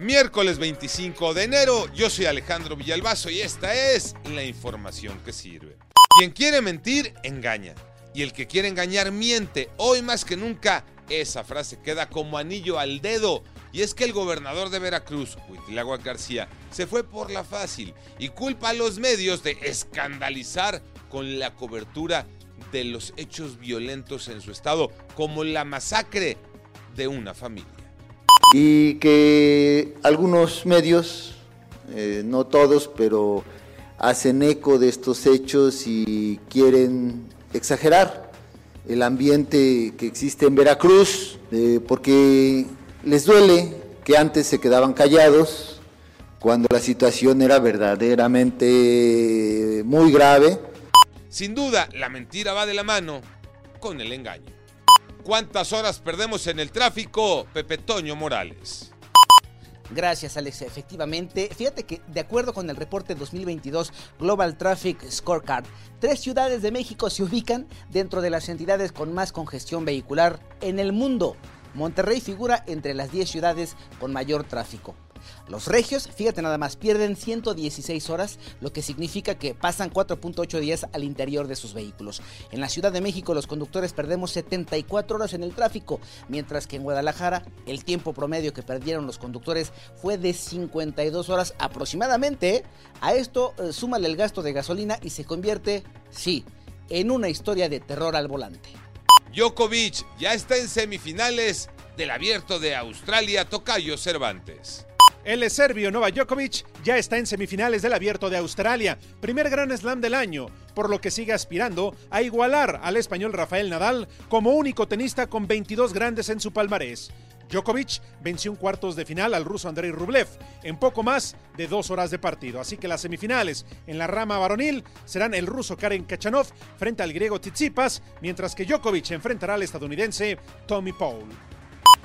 Miércoles 25 de enero, yo soy Alejandro Villalbazo y esta es la información que sirve. Quien quiere mentir, engaña. Y el que quiere engañar, miente. Hoy más que nunca, esa frase queda como anillo al dedo. Y es que el gobernador de Veracruz, Huitilagua García, se fue por la fácil y culpa a los medios de escandalizar con la cobertura de los hechos violentos en su estado, como la masacre de una familia y que algunos medios, eh, no todos, pero hacen eco de estos hechos y quieren exagerar el ambiente que existe en Veracruz, eh, porque les duele que antes se quedaban callados cuando la situación era verdaderamente muy grave. Sin duda, la mentira va de la mano con el engaño. ¿Cuántas horas perdemos en el tráfico, Pepe Toño Morales? Gracias, Alex. Efectivamente, fíjate que de acuerdo con el reporte 2022 Global Traffic Scorecard, tres ciudades de México se ubican dentro de las entidades con más congestión vehicular en el mundo. Monterrey figura entre las 10 ciudades con mayor tráfico. Los regios, fíjate nada más, pierden 116 horas, lo que significa que pasan 4.8 días al interior de sus vehículos. En la Ciudad de México los conductores perdemos 74 horas en el tráfico, mientras que en Guadalajara el tiempo promedio que perdieron los conductores fue de 52 horas aproximadamente. A esto eh, súmale el gasto de gasolina y se convierte, sí, en una historia de terror al volante. Djokovic ya está en semifinales del abierto de Australia Tocayo Cervantes. El serbio Novak Djokovic ya está en semifinales del Abierto de Australia, primer Gran Slam del año, por lo que sigue aspirando a igualar al español Rafael Nadal como único tenista con 22 grandes en su palmarés. Djokovic venció un cuartos de final al ruso Andrei Rublev en poco más de dos horas de partido. Así que las semifinales en la rama varonil serán el ruso Karen Kachanov frente al griego Tsitsipas, mientras que Djokovic enfrentará al estadounidense Tommy Paul.